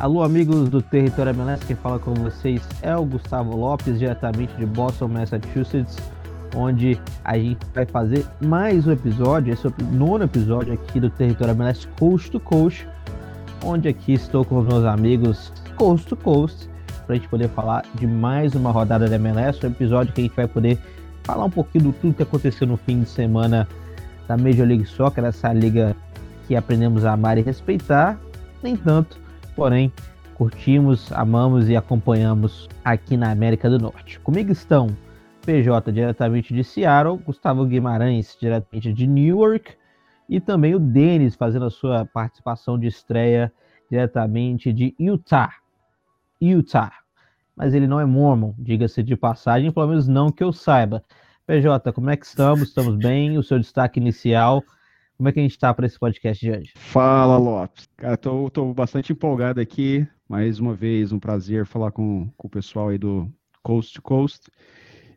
Alô, amigos do Território MLS, quem fala com vocês é o Gustavo Lopes, diretamente de Boston, Massachusetts, onde a gente vai fazer mais um episódio, esse é o nono episódio aqui do Território MLS Coast to Coast, onde aqui estou com os meus amigos Coast to Coast, para a gente poder falar de mais uma rodada da MLS, um episódio que a gente vai poder falar um pouquinho do tudo que aconteceu no fim de semana da Major League Soccer, essa liga que aprendemos a amar e respeitar, nem tanto porém curtimos, amamos e acompanhamos aqui na América do Norte. Comigo estão PJ diretamente de Seattle, Gustavo Guimarães diretamente de Newark e também o Denis fazendo a sua participação de estreia diretamente de Utah. Utah. Mas ele não é mormon, diga-se de passagem, pelo menos não que eu saiba. PJ, como é que estamos? Estamos bem? O seu destaque inicial como é que a gente está para esse podcast de hoje? Fala, Lopes. Cara, tô, tô bastante empolgado aqui. Mais uma vez, um prazer falar com, com o pessoal aí do Coast to Coast.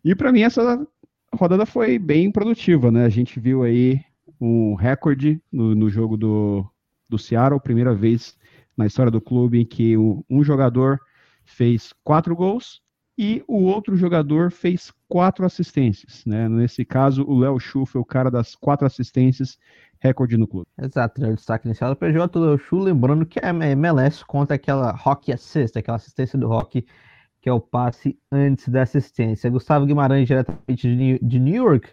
E para mim, essa rodada foi bem produtiva, né? A gente viu aí um recorde no, no jogo do, do Seattle, primeira vez na história do clube em que um jogador fez quatro gols e o outro jogador fez quatro assistências. Né? Nesse caso, o Léo Chu foi o cara das quatro assistências recorde no clube. Exato, né? o destaque inicial do PJ do Chu, lembrando que a MLS conta aquela Rock Assist, aquela assistência do Rock, que é o passe antes da assistência. Gustavo Guimarães, diretamente de New York.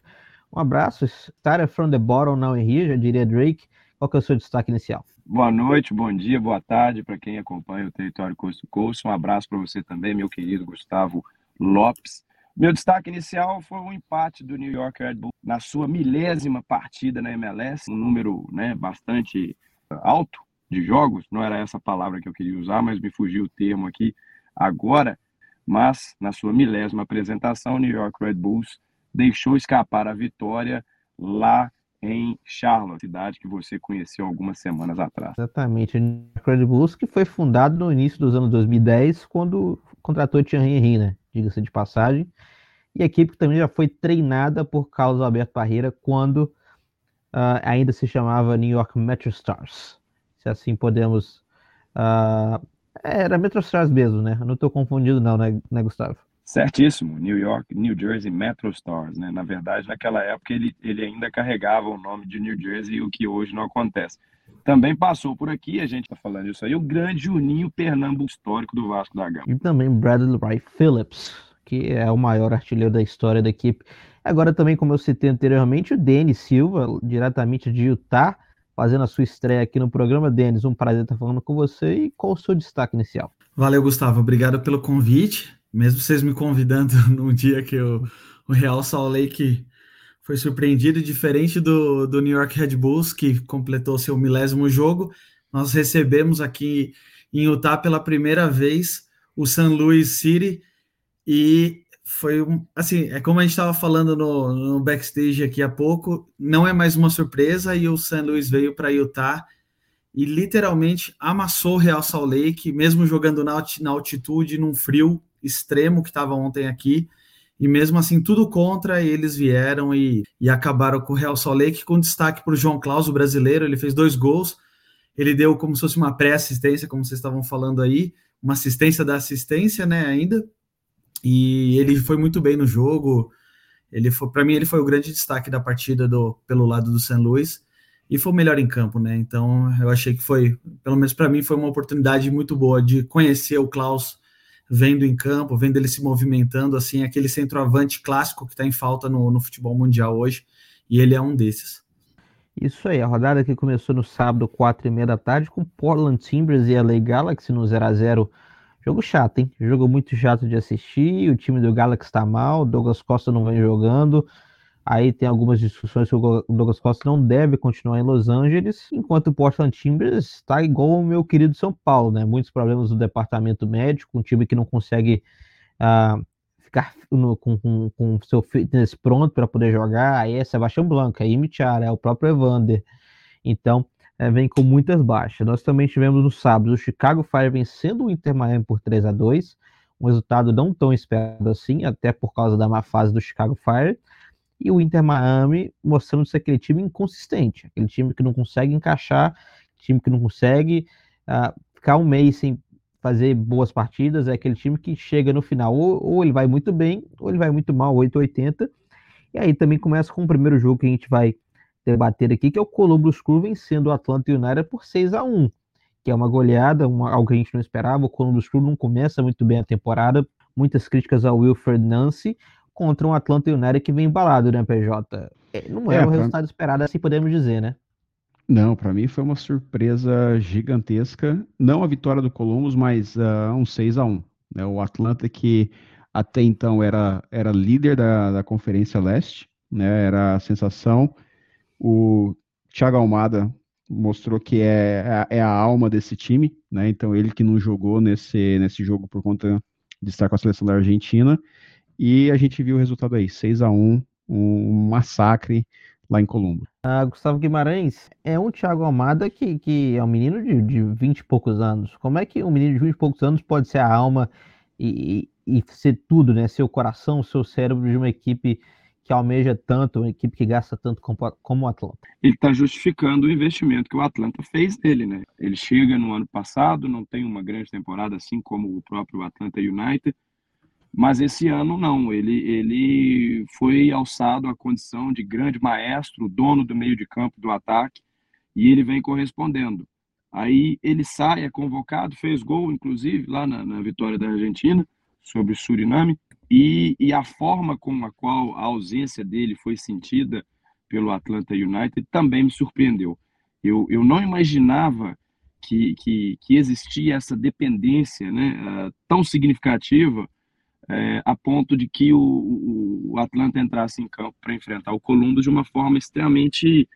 Um abraço, started from the bottom in here, já diria Drake. Qual que é o seu destaque inicial? Boa noite, bom dia, boa tarde para quem acompanha o Território Coast to Coast. Um abraço para você também, meu querido Gustavo Lopes. Meu destaque inicial foi o empate do New York Red Bull na sua milésima partida na MLS, um número né, bastante alto de jogos, não era essa palavra que eu queria usar, mas me fugiu o termo aqui agora. Mas na sua milésima apresentação, o New York Red Bulls deixou escapar a vitória lá em Charlotte, cidade que você conheceu algumas semanas atrás. Exatamente, o Bulls que foi fundado no início dos anos 2010, quando contratou Thierry Henry, né? Diga-se de passagem e a equipe também já foi treinada por Carlos Alberto Parreira quando uh, ainda se chamava New York Metro Stars. Se assim podemos. Uh, era Metro Stars mesmo, né? não estou confundido, não, né, né, Gustavo? Certíssimo, New York, New Jersey Metro Stars, né? Na verdade, naquela época ele, ele ainda carregava o nome de New Jersey, o que hoje não acontece. Também passou por aqui, a gente está falando isso aí, o grande Juninho Pernambuco histórico do Vasco da Gama. E também Bradley Wright Phillips, que é o maior artilheiro da história da equipe. Agora também, como eu citei anteriormente, o Denis Silva, diretamente de Utah, fazendo a sua estreia aqui no programa. Denis, um prazer estar falando com você e qual o seu destaque inicial? Valeu, Gustavo. Obrigado pelo convite. Mesmo vocês me convidando num dia que o, o Real Salt Lake foi surpreendido, diferente do, do New York Red Bulls, que completou seu milésimo jogo, nós recebemos aqui em Utah pela primeira vez o St. Louis City, e foi um, assim, é como a gente estava falando no, no, backstage aqui há pouco, não é mais uma surpresa e o St. Louis veio para Utah e literalmente amassou o Real Salt Lake, mesmo jogando na, na altitude, num frio extremo que estava ontem aqui, e mesmo assim tudo contra, eles vieram e, e acabaram com o Real Lake, com destaque para o João Claus, o brasileiro, ele fez dois gols, ele deu como se fosse uma pré-assistência, como vocês estavam falando aí, uma assistência da assistência, né, ainda, e ele foi muito bem no jogo. Ele foi, para mim, ele foi o grande destaque da partida do, pelo lado do St. Louis e foi o melhor em campo, né? Então, eu achei que foi, pelo menos para mim, foi uma oportunidade muito boa de conhecer o Klaus vendo em campo, vendo ele se movimentando, assim, aquele centroavante clássico que está em falta no, no futebol mundial hoje, e ele é um desses. Isso aí, a rodada que começou no sábado, quatro e meia da tarde, com Portland Timbers e LA Galaxy no 0 a 0 Jogo chato, hein? Jogo muito chato de assistir. O time do Galaxy tá mal, Douglas Costa não vem jogando. Aí tem algumas discussões que o Douglas Costa não deve continuar em Los Angeles, enquanto o Portland Timbers está igual o meu querido São Paulo, né? Muitos problemas no departamento médico, um time que não consegue uh, ficar no, com, com, com seu fitness pronto para poder jogar. Aí é Sebastião Blanco, é Imichara, é o próprio Evander. Então, é, vem com muitas baixas. Nós também tivemos no sábado o Chicago Fire vencendo o Inter Miami por 3 a 2 um resultado não tão esperado assim, até por causa da má fase do Chicago Fire, e o Inter Miami mostrando ser aquele time inconsistente, aquele time que não consegue encaixar, time que não consegue uh, ficar um mês sem fazer boas partidas, é aquele time que chega no final, ou, ou ele vai muito bem, ou ele vai muito mal, 880. E aí também começa com o primeiro jogo que a gente vai debater aqui, que é o Columbus Crew vencendo o Atlanta United por 6 a 1 que é uma goleada, uma, algo que a gente não esperava. O Columbus Crew não começa muito bem a temporada, muitas críticas ao Wilfred Nancy contra um Atlanta United que vem embalado, né, PJ? É, não é, é o resultado esperado, assim podemos dizer, né? Não, para mim foi uma surpresa gigantesca. Não a vitória do Columbus, mas uh, um 6 a 1 né? O Atlanta que até então era, era líder da, da Conferência Leste, né? Era a sensação. O Thiago Almada mostrou que é, é, é, a alma desse time, né? Então ele que não jogou nesse, nesse jogo por conta de estar com a seleção da Argentina. E a gente viu o resultado aí, 6 a 1 um massacre lá em Colombo. Ah, Gustavo Guimarães é um Thiago Almada que, que é um menino de, de 20 e poucos anos. Como é que um menino de 20 e poucos anos pode ser a alma e, e, e ser tudo, né? Ser o coração, ser o cérebro de uma equipe que almeja tanto, uma equipe que gasta tanto como, como o Atlanta. Ele está justificando o investimento que o Atlanta fez nele, né? Ele chega no ano passado, não tem uma grande temporada, assim como o próprio Atlanta United, mas esse ano não. Ele, ele foi alçado à condição de grande maestro, dono do meio de campo do ataque, e ele vem correspondendo. Aí ele sai, é convocado, fez gol, inclusive, lá na, na vitória da Argentina sobre o Suriname. E, e a forma com a qual a ausência dele foi sentida pelo Atlanta United também me surpreendeu. Eu, eu não imaginava que, que, que existia essa dependência né, uh, tão significativa uh, a ponto de que o, o Atlanta entrasse em campo para enfrentar o Columbus de uma forma extremamente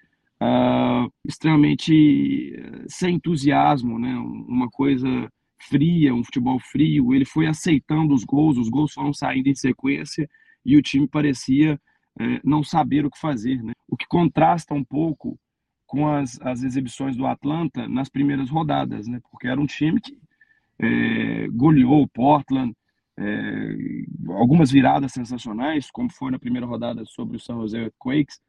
uh, extremamente sem entusiasmo, né, uma coisa fria, um futebol frio. Ele foi aceitando os gols, os gols foram saindo em sequência e o time parecia é, não saber o que fazer. Né? O que contrasta um pouco com as, as exibições do Atlanta nas primeiras rodadas, né? porque era um time que é, goleou o Portland, é, algumas viradas sensacionais, como foi na primeira rodada sobre o San Jose Earthquakes,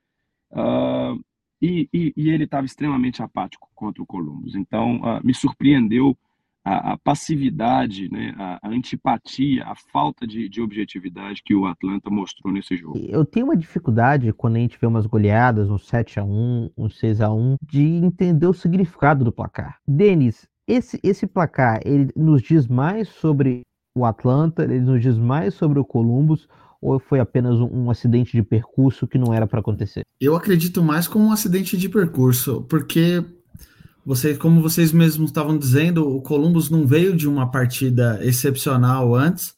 uh, e, e, e, ele estava extremamente apático contra o Columbus. Então, uh, me surpreendeu a, a passividade, né, a, a, antipatia, a falta de, de, objetividade que o Atlanta mostrou nesse jogo. Eu tenho uma dificuldade quando a gente vê umas goleadas, um 7 a 1 um 6 a 1 de entender o significado do placar. Denis, esse, esse placar, ele nos diz mais sobre o Atlanta, ele nos diz mais sobre o Columbus, ou foi apenas um, um acidente de percurso que não era para acontecer? Eu acredito mais como um acidente de percurso, porque vocês, como vocês mesmos estavam dizendo, o Columbus não veio de uma partida excepcional antes.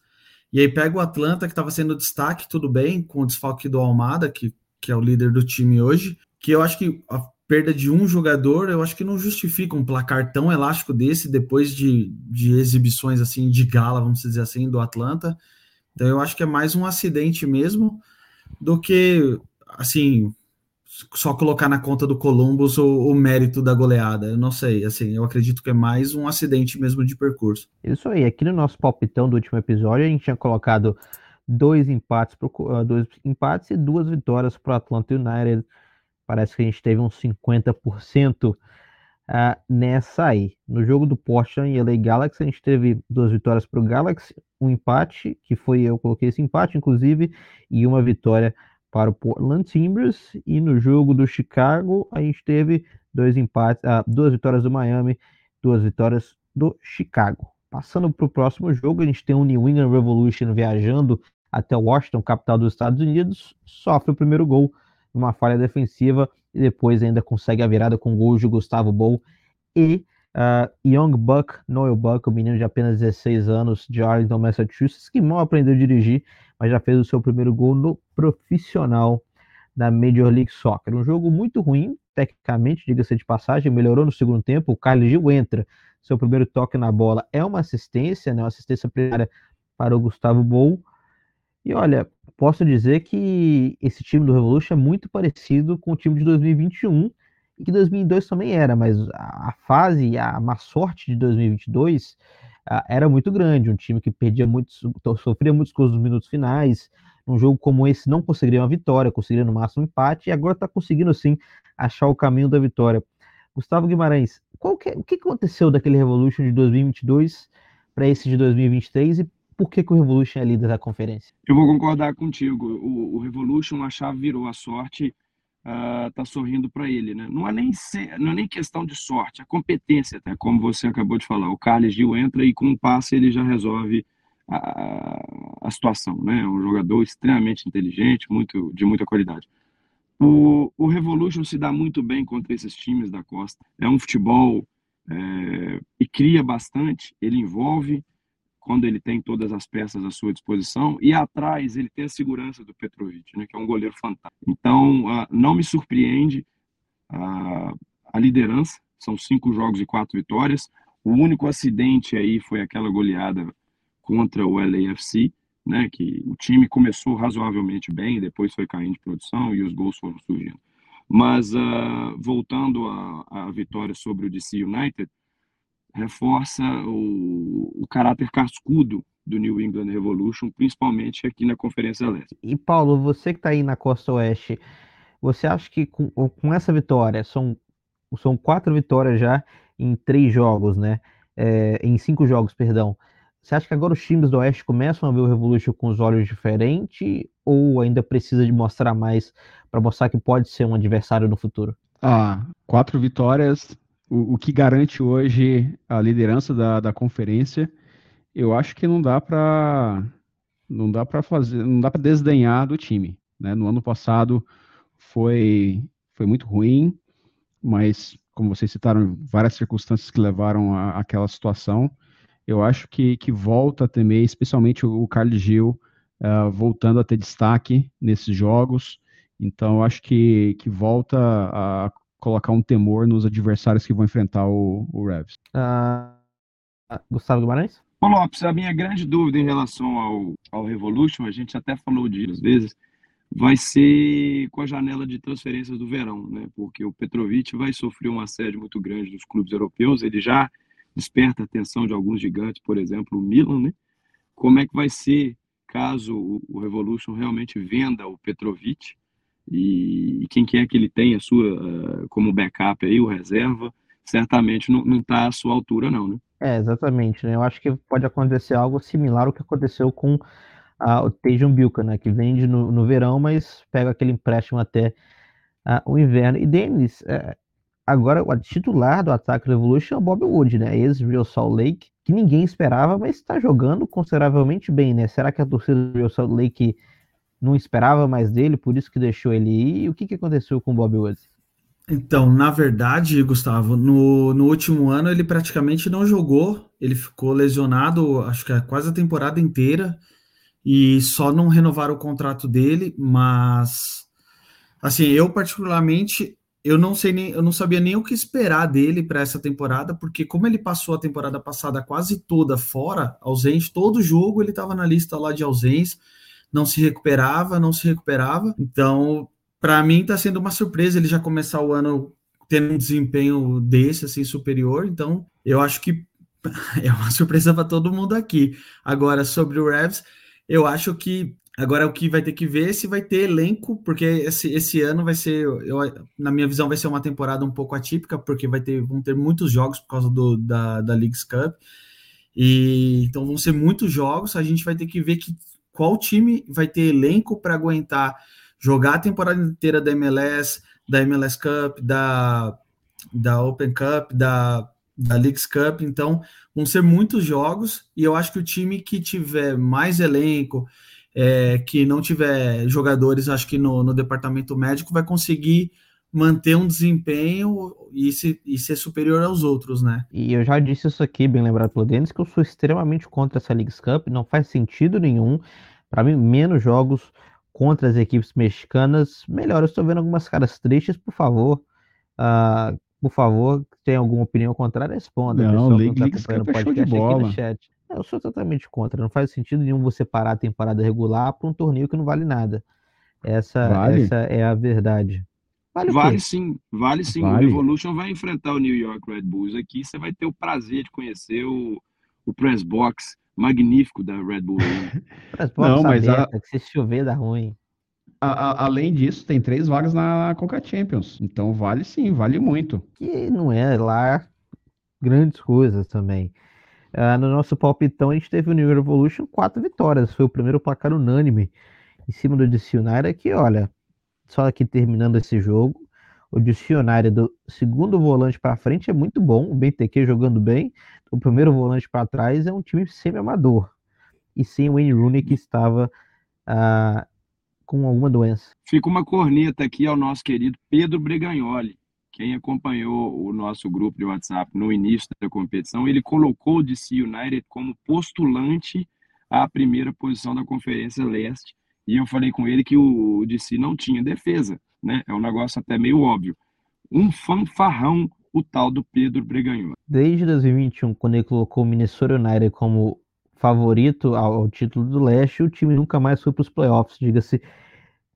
E aí pega o Atlanta, que estava sendo destaque, tudo bem, com o desfalque do Almada, que, que é o líder do time hoje. Que eu acho que perda de um jogador, eu acho que não justifica um placar tão elástico desse depois de, de exibições assim de gala, vamos dizer assim, do Atlanta. Então eu acho que é mais um acidente mesmo do que assim só colocar na conta do Columbus o, o, mérito da goleada. Eu não sei, assim, eu acredito que é mais um acidente mesmo de percurso. Isso aí, aqui no nosso palpitão do último episódio, a gente tinha colocado dois empates, pro, uh, dois empates e duas vitórias para o Atlanta United. Parece que a gente teve uns 50% uh, nessa aí. No jogo do Portland e LA Galaxy, a gente teve duas vitórias para o Galaxy, um empate, que foi eu coloquei esse empate, inclusive, e uma vitória para o Portland Timbers e no jogo do Chicago a gente teve dois empates, ah, duas vitórias do Miami, duas vitórias do Chicago. Passando para o próximo jogo, a gente tem o New England Revolution viajando até Washington, capital dos Estados Unidos, sofre o primeiro gol numa falha defensiva e depois ainda consegue a virada com gols de Gustavo Bou e uh, Young Buck, Noel Buck, o menino de apenas 16 anos de Arlington, Massachusetts, que mal aprendeu a dirigir, mas já fez o seu primeiro gol no profissional da Major League Soccer. Um jogo muito ruim, tecnicamente, diga-se de passagem, melhorou no segundo tempo. O Carlos Gil entra, seu primeiro toque na bola é uma assistência, né, uma assistência primária para o Gustavo Bou. E olha, posso dizer que esse time do Revolution é muito parecido com o time de 2021 e que 2002 também era, mas a fase, a má sorte de 2022 era muito grande, um time que perdia muitos, sofria muitos gols nos minutos finais, um jogo como esse não conseguiria uma vitória, conseguiria no máximo um empate, e agora está conseguindo sim achar o caminho da vitória. Gustavo Guimarães, que, o que aconteceu daquele Revolution de 2022 para esse de 2023 e por que, que, o Revolution é líder da conferência? Eu vou concordar contigo. O, o Revolution, a chave virou a sorte, uh, tá sorrindo para ele, né? Não é nem ser, não é nem questão de sorte, é competência, até como você acabou de falar. O Carlos Gil entra e com um passe ele já resolve a, a situação, né? É um jogador extremamente inteligente, muito de muita qualidade. O, o Revolution se dá muito bem contra esses times da Costa. É um futebol é, e cria bastante. Ele envolve quando ele tem todas as peças à sua disposição e atrás ele tem a segurança do Petrovic, né? Que é um goleiro fantástico. Então, uh, não me surpreende uh, a liderança. São cinco jogos e quatro vitórias. O único acidente aí foi aquela goleada contra o LAFC, né, que o time começou razoavelmente bem, depois foi caindo de produção e os gols foram surgindo. Mas uh, voltando à, vitória sobre o DC United, reforça o, o caráter cascudo do New England Revolution, principalmente aqui na Conferência Leste. E Paulo, você que está aí na Costa Oeste, você acha que com, com, essa vitória, são, são quatro vitórias já em três jogos, né? É, em cinco jogos, perdão. Você acha que agora os times do Oeste começam a ver o Revolution com os olhos diferentes ou ainda precisa de mostrar mais para mostrar que pode ser um adversário no futuro? Ah, quatro vitórias, o, o que garante hoje a liderança da, da conferência, eu acho que não dá para não dá para fazer, não dá para desdenhar do time. Né? No ano passado foi foi muito ruim, mas como vocês citaram, várias circunstâncias que levaram àquela situação eu acho que, que volta a temer, especialmente o, o Carlos Gil, uh, voltando a ter destaque nesses jogos. Então, acho que, que volta a colocar um temor nos adversários que vão enfrentar o, o Revs. Uh, Gustavo Guimarães? Bom, Lopes, a minha grande dúvida em relação ao, ao Revolution, a gente até falou disso às vezes, vai ser com a janela de transferências do verão, né? Porque o Petrovic vai sofrer um assédio muito grande dos clubes europeus, ele já desperta a atenção de alguns gigantes, por exemplo, o Milan, né? Como é que vai ser caso o Revolution realmente venda o Petrovic e, quem quer que ele tenha sua uh, como backup aí, o reserva, certamente não está à sua altura não, né? É, exatamente, né? Eu acho que pode acontecer algo similar ao que aconteceu com uh, o Tejon Bilka, né? Que vende no, no verão, mas pega aquele empréstimo até uh, o inverno. E Denis, é, Agora, o titular do ataque Revolution é o Bob Wood, né? Ex-Real Salt Lake, que ninguém esperava, mas está jogando consideravelmente bem, né? Será que a torcida do Real Salt Lake não esperava mais dele, por isso que deixou ele ir? E o que, que aconteceu com o Bob Wood? Então, na verdade, Gustavo, no, no último ano ele praticamente não jogou, ele ficou lesionado, acho que é quase a temporada inteira, e só não renovaram o contrato dele, mas assim, eu particularmente eu não sei nem, eu não sabia nem o que esperar dele para essa temporada, porque como ele passou a temporada passada quase toda fora, ausente, todo jogo ele estava na lista lá de ausência, não se recuperava, não se recuperava. Então, para mim está sendo uma surpresa ele já começar o ano tendo um desempenho desse assim superior. Então, eu acho que é uma surpresa para todo mundo aqui. Agora sobre o Revs, eu acho que Agora o que vai ter que ver é se vai ter elenco, porque esse, esse ano vai ser, eu, na minha visão, vai ser uma temporada um pouco atípica, porque vai ter, vão ter muitos jogos por causa do, da, da Leagues Cup. E, então vão ser muitos jogos, a gente vai ter que ver que, qual time vai ter elenco para aguentar jogar a temporada inteira da MLS, da MLS Cup, da, da Open Cup, da, da Leagues Cup. Então vão ser muitos jogos, e eu acho que o time que tiver mais elenco é, que não tiver jogadores, acho que no, no, departamento médico, vai conseguir manter um desempenho e, se, e, ser superior aos outros, né? E eu já disse isso aqui, bem lembrado pelo Denis, que eu sou extremamente contra essa Leagues Cup, não faz sentido nenhum. Para mim, menos jogos contra as equipes mexicanas, melhor. Eu estou vendo algumas caras tristes, por favor. Uh, por favor, tem alguma opinião contrária, responda. Não, League, tá Leagues Cup é show de bola. Eu sou totalmente contra. Não faz sentido nenhum você parar a temporada regular para um torneio que não vale nada. Essa, vale. essa é a verdade. Vale, vale sim, vale sim. Vale. O Revolution vai enfrentar o New York Red Bulls aqui. Você vai ter o prazer de conhecer o, o press box magnífico da Red Bull. press box não, mas aberta, a... que se chover dá ruim. A, a, além disso, tem três vagas na Coca Champions. Então vale sim, vale muito. Que não é lá grandes coisas também. Uh, no nosso palpitão, a gente teve o New Revolution quatro vitórias. Foi o primeiro placar unânime em cima do United, que, olha, só aqui terminando esse jogo, o United do segundo volante para frente é muito bom, o BTQ jogando bem, o primeiro volante para trás é um time semi-amador. E sem o Wayne Rooney que estava uh, com alguma doença. Fica uma corneta aqui ao nosso querido Pedro Bregagnoli. Quem acompanhou o nosso grupo de WhatsApp no início da competição, ele colocou o DC United como postulante à primeira posição da Conferência Leste. E eu falei com ele que o DC não tinha defesa, né? É um negócio até meio óbvio. Um fanfarrão, o tal do Pedro Bregagnoli. Desde 2021, quando ele colocou o Minnesota United como favorito ao, ao título do leste, o time nunca mais foi para os playoffs, diga-se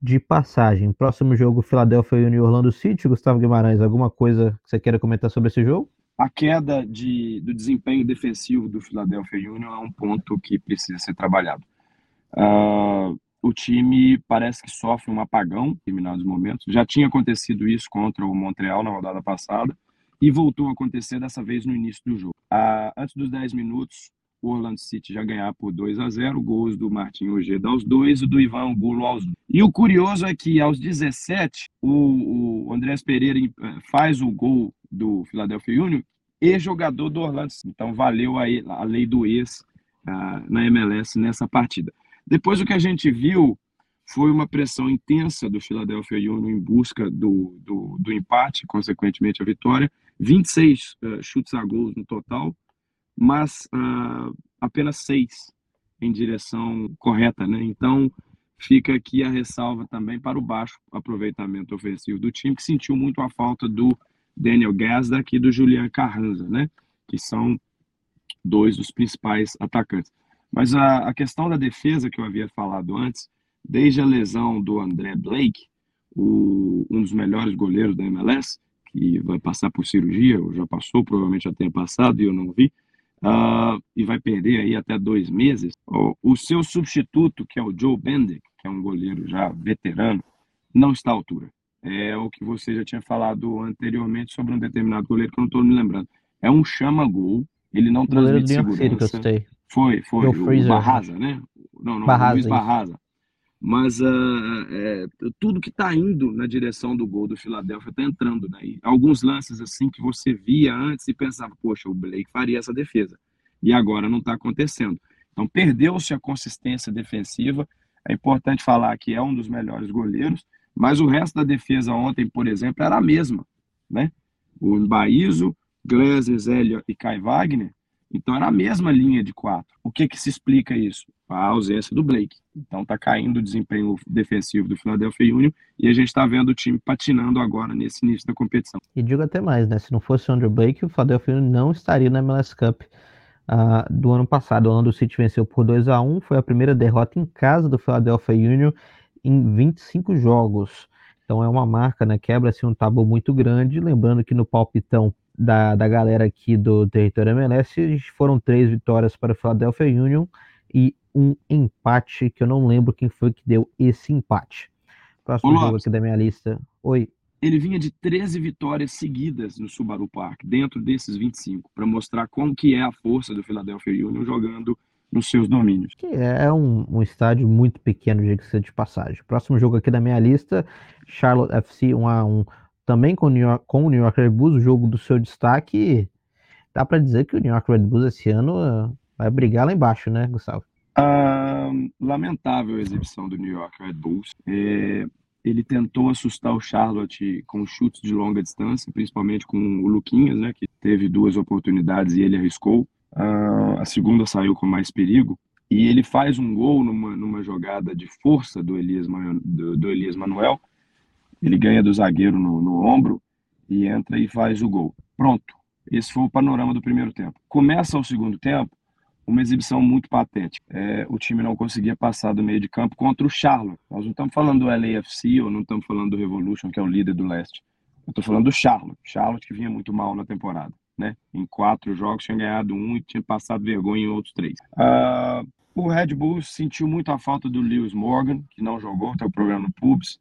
de passagem. Próximo jogo, Philadelphia e Orlando City. Gustavo Guimarães, alguma coisa que você queira comentar sobre esse jogo? A queda de, do desempenho defensivo do Philadelphia Union é um ponto que precisa ser trabalhado. Uh, o time parece que sofre um apagão em determinados momentos. Já tinha acontecido isso contra o Montreal na rodada passada e voltou a acontecer dessa vez no início do jogo. Uh, antes dos 10 minutos, o Orlando City já ganhar por 2 a 0 gols do Martin Ojeda aos dois e do Ivan Angulo aos dois. E o curioso é que aos 17, o, o Andrés Pereira eh, faz o gol do Philadelphia Union e jogador do Orlando City. Então valeu a, a lei do ex uh, na MLS nessa partida. Depois o que a gente viu foi uma pressão intensa do Philadelphia Union em busca do, do, do empate, consequentemente a vitória. 26 uh, eh, chutes a gols no total, mas uh, apenas seis em direção correta, né? Então fica aqui a ressalva também para o baixo aproveitamento ofensivo do time, que sentiu muito a falta do Daniel Gazdak e do Julian Carranza, né? Que são dois dos principais atacantes. Mas a, a questão da defesa que eu havia falado antes, desde a lesão do André Blake, o, um dos melhores goleiros da MLS, que vai passar por cirurgia, ou já passou, provavelmente já tenha passado e eu não vi, uh, e vai perder aí até dois meses. O, o, seu substituto, que é o Joe Bender, que é um goleiro já veterano, não está à altura. É o que você já tinha falado anteriormente sobre um determinado goleiro que eu não estou me lembrando. É um chama-gol, ele não transmite segurança. Foi, foi, o Barraza, né? Não, não, Barraza, Luiz Barraza mas uh, é, tudo que está indo na direção do gol do Philadelphia está entrando. Né? alguns lances assim que você via antes e pensava, poxa, o Blake faria essa defesa. E agora não está acontecendo. Então perdeu-se a consistência defensiva. É importante falar que é um dos melhores goleiros, mas o resto da defesa ontem, por exemplo, era a mesma. Né? O Mbaizo, Gleiser, Zélio e Kai Wagner então era a mesma linha de quatro. O que que se explica isso? A ausência do Blake. Então está caindo o desempenho defensivo do Philadelphia Union e a gente está vendo o time patinando agora nesse início da competição. E digo até mais, né? Se não fosse o Andrew Blake, o Philadelphia Union não estaria na MLS Cup uh, do ano passado. O Orlando City venceu por 2 a 1 foi a primeira derrota em casa do Philadelphia Union em 25 jogos. Então é uma marca, né? Quebra-se um tabu muito grande. Lembrando que no palpitão da, da galera aqui do território MLS foram três vitórias para o Philadelphia Union e um empate, que eu não lembro quem foi que deu esse empate. Próximo jogo aqui da minha lista. Oi. Ele vinha de 13 vitórias seguidas no Subaru Park, dentro desses 25, para mostrar como que é a força do Philadelphia Union jogando nos seus domínios. Que é um, um estádio muito pequeno, de de passagem. Próximo jogo aqui da minha lista, Charlotte FC 1 a 1 também com o New York, com o New York Red Bulls, o jogo do seu destaque, dá para dizer que o New York Red Bulls esse ano uh, vai brigar lá embaixo, né, Gustavo? Uh, lamentável a exibição do New York Red Bulls. É, ele tentou assustar o Charlotte com chutes de longa distância, principalmente com o Luquinhas, né, que teve duas oportunidades e ele arriscou. Uh, a segunda saiu com mais perigo. E ele faz um gol numa, numa jogada de força do Elias, do, do Elias Manuel, ele ganha do zagueiro no, no ombro e entra e faz o gol. Pronto. Esse foi o panorama do primeiro tempo. Começa o segundo tempo, uma exibição muito patética. É, o time não conseguia passar do meio de campo contra o Charlotte. Nós não estamos falando do LAFC ou não estamos falando do Revolution, que é o líder do leste. Eu estou falando do Charlotte. Charlotte que vinha muito mal na temporada. Né? Em quatro jogos tinha ganhado um e tinha passado vergonha em outros três. Uh, o Red Bull sentiu muito a falta do Lewis Morgan, que não jogou, tem o programa no Pubs.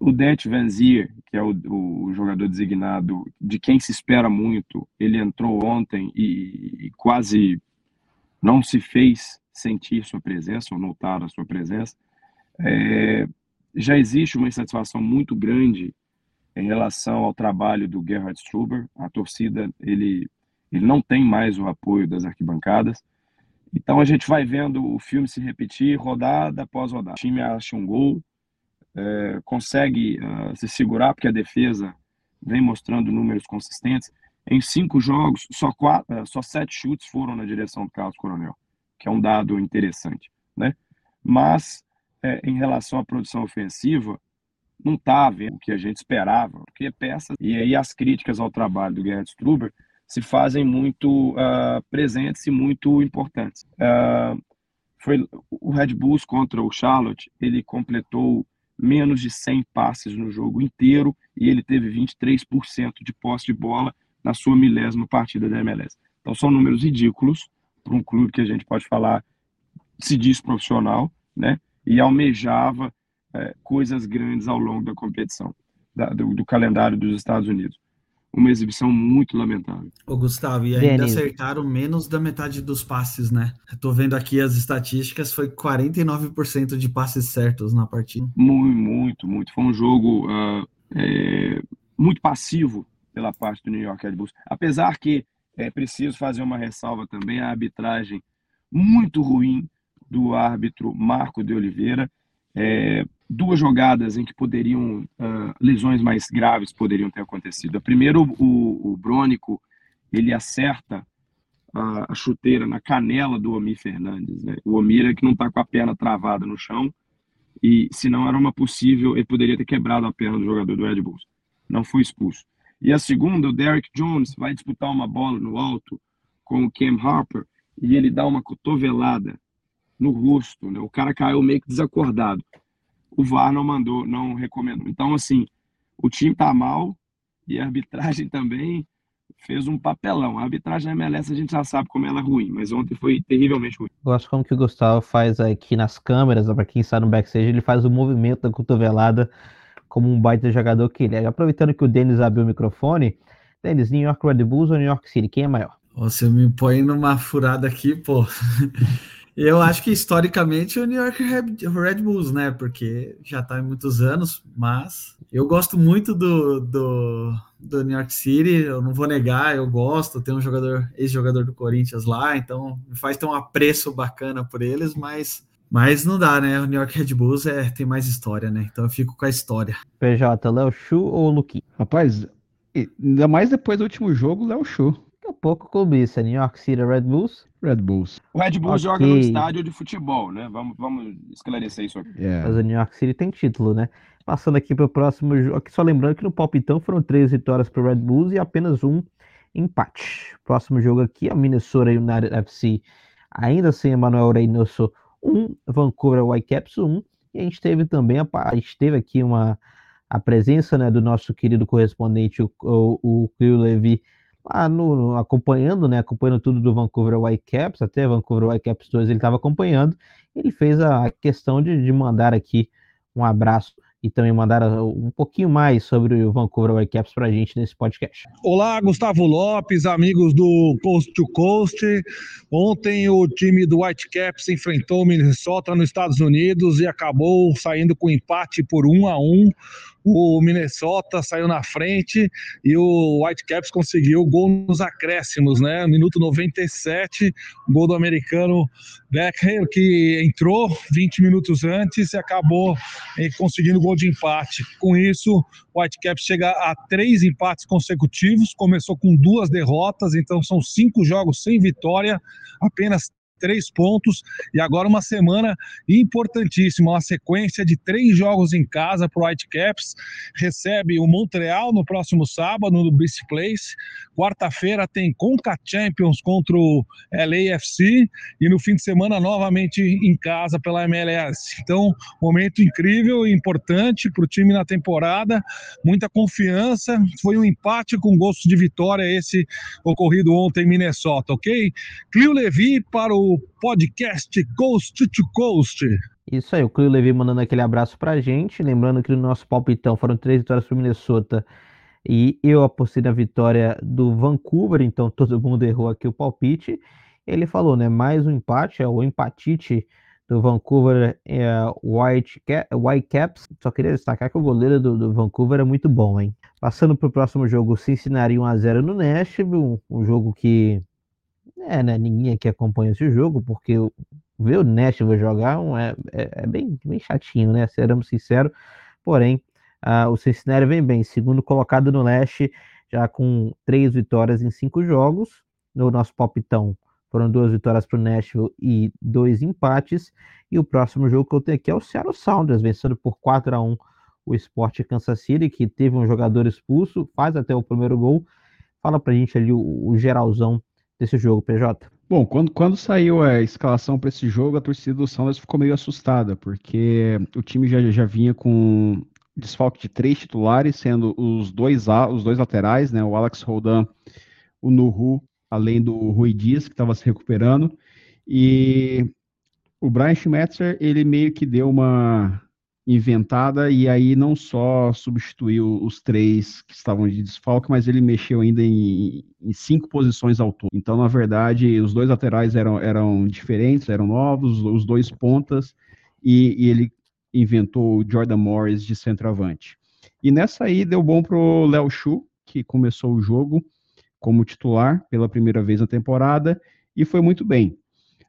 O Det Van Zier, que é o, o, jogador designado de quem se espera muito, ele entrou ontem e, e quase não se fez sentir sua presença ou notar a sua presença. É, já existe uma insatisfação muito grande em relação ao trabalho do Gerhard Struber. A torcida ele ele não tem mais o apoio das arquibancadas. Então a gente vai vendo o filme se repetir rodada após rodada. O time acha um gol, é, consegue uh, se segurar porque a defesa vem mostrando números consistentes. Em cinco jogos, só, quatro, uh, só sete chutes foram na direção do Carlos Coronel, que é um dado interessante. Né? Mas, é, em relação à produção ofensiva, não está vendo o que a gente esperava, porque é peças. E aí as críticas ao trabalho do Gerhard Struber se fazem muito uh, presentes e muito importantes. Uh, foi o Red Bulls contra o Charlotte, ele completou menos de 100 passes no jogo inteiro e ele teve 23% de posse de bola na sua milésima partida da MLS. Então são números ridículos para um clube que a gente pode falar se diz profissional, né? E almejava é, coisas grandes ao longo da competição, da, do, do calendário dos Estados Unidos uma exibição muito lamentável. Ô, Gustavo, e ainda Denis. acertaram menos da metade dos passes, né? Eu tô vendo aqui as estatísticas, foi 49% de passes certos na partida. Muito, muito, muito. Foi um jogo uh, é, muito passivo pela parte do New York Red Bulls. Apesar que é preciso fazer uma ressalva também, a arbitragem muito ruim do árbitro Marco de Oliveira. É, duas jogadas em que poderiam uh, lesões mais graves poderiam ter acontecido. A primeira, o, o Brônico ele acerta a, a, chuteira na canela do Omir Fernandes. Né? O Omir é que não está com a perna travada no chão e se não era uma possível, ele poderia ter quebrado a perna do jogador do Red Bulls. Não foi expulso. E a segunda, o Derek Jones vai disputar uma bola no alto com o Cam Harper e ele dá uma cotovelada no rosto. Né? O cara caiu meio que desacordado o VAR não mandou, não recomendou. Então, assim, o time tá mal e a arbitragem também fez um papelão. A arbitragem da MLS a gente já sabe como ela é ruim, mas ontem foi terrivelmente ruim. Gosto como que o Gustavo faz aqui nas câmeras, para quem está no backstage, ele faz o movimento da cotovelada como um baita jogador que ele é. Aproveitando que o Denis abriu o microfone, Denis, New York Red Bulls ou New York City, quem é maior? Você me põe numa furada aqui, pô. Eu acho que historicamente o New York Red Bulls, né? Porque já tá em muitos anos, mas eu gosto muito do, do, do New York City, eu não vou negar, eu gosto, tem um jogador, ex-jogador do Corinthians lá, então me faz ter um apreço bacana por eles, mas mas não dá, né? O New York Red Bulls é, tem mais história, né? Então eu fico com a história. PJ, Léo Chu ou Luqui? Rapaz, ainda mais depois do último jogo, Léo Chu. A pouco clubista, New York City Red Bulls Red Bulls. O Red Bulls okay. joga no estádio de futebol, né? Vamos, vamos esclarecer isso aqui. Yeah. Mas o New York City tem título, né? Passando aqui para o próximo jogo, aqui só lembrando que no palpitão foram três vitórias para o Red Bulls e apenas um empate. Próximo jogo aqui é o Minnesota United FC, ainda sem Emmanuel Reynoso 1, Vancouver Whitecaps 1. E a gente teve também, a, a gente teve aqui uma, a presença né, do nosso querido correspondente, o, o, o Cleo Levy, lá no, no, acompanhando, né, acompanhando tudo do Vancouver Whitecaps, até Vancouver Whitecaps 2 ele estava acompanhando, ele fez a questão de, de mandar aqui um abraço e também mandar um pouquinho mais sobre o Vancouver Whitecaps para a gente nesse podcast. Olá, Gustavo Lopes, amigos do Coast to Coast. Ontem o time do Whitecaps enfrentou o Minnesota nos Estados Unidos e acabou saindo com empate por um a um o Minnesota saiu na frente e o Whitecaps conseguiu gol nos acréscimos, né? Minuto 97, gol do americano Becker, que entrou 20 minutos antes e acabou eh, conseguindo gol de empate. Com isso, o Whitecaps chega a três empates consecutivos, começou com duas derrotas, então são cinco jogos sem vitória, apenas três pontos e agora uma semana importantíssima, uma sequência de três jogos em casa para o Whitecaps. Recebe o Montreal no próximo sábado no BC Place. Quarta-feira tem Conca Champions contra o LAFC e no fim de semana novamente em casa pela MLS. Então, momento incrível e importante para o time na temporada, muita confiança. Foi um empate com gosto de vitória esse ocorrido ontem em Minnesota, ok? Clio Levi para o podcast Coast to Coast. Isso aí, o Clio Levi mandando aquele abraço pra gente. Lembrando que no nosso palpitão foram três vitórias para Minnesota e eu apostei na vitória do Vancouver, então todo mundo errou aqui o palpite. Ele falou, né? Mais um empate, é o empatite do Vancouver é, White, Whitecaps. Só queria destacar que o goleiro do, do Vancouver é muito bom, hein? Passando para o próximo jogo, Cincinnati 1x0 no Nashville, um, um jogo que é, né, ninguém aqui acompanha esse jogo, porque ver o Nashville jogar é, é, é, bem, bem chatinho, né? Seremos sinceros. Porém, o Cincinnati vem bem, segundo colocado no leste, já com três vitórias em cinco jogos. No nosso palpitão foram duas vitórias para o Nashville e dois empates. E o próximo jogo que eu tenho aqui é o Seattle Sounders, vencendo por 4 a 1 o Sport Kansas City, que teve um jogador expulso, faz até o primeiro gol. Fala pra gente ali o, o geralzão desse jogo, PJ. Bom, quando, quando saiu a escalação para esse jogo, a torcida do Sounders ficou meio assustada, porque o time já, já vinha com desfalque de três titulares, sendo os dois, os dois laterais, né, o Alex Roldan, o Nuhu, além do Rui Dias, que estava se recuperando, e o Brian Schmetzer, ele meio que deu uma inventada e aí não só substituiu os três que estavam de desfalque, mas ele mexeu ainda em, em cinco posições ao todo. Então, na verdade, os dois laterais eram, eram diferentes, eram novos, os dois pontas, e, e ele inventou o Jordan Morris de centroavante. E nessa aí deu bom pro Léo Chu, que começou o jogo como titular pela primeira vez na temporada e foi muito bem.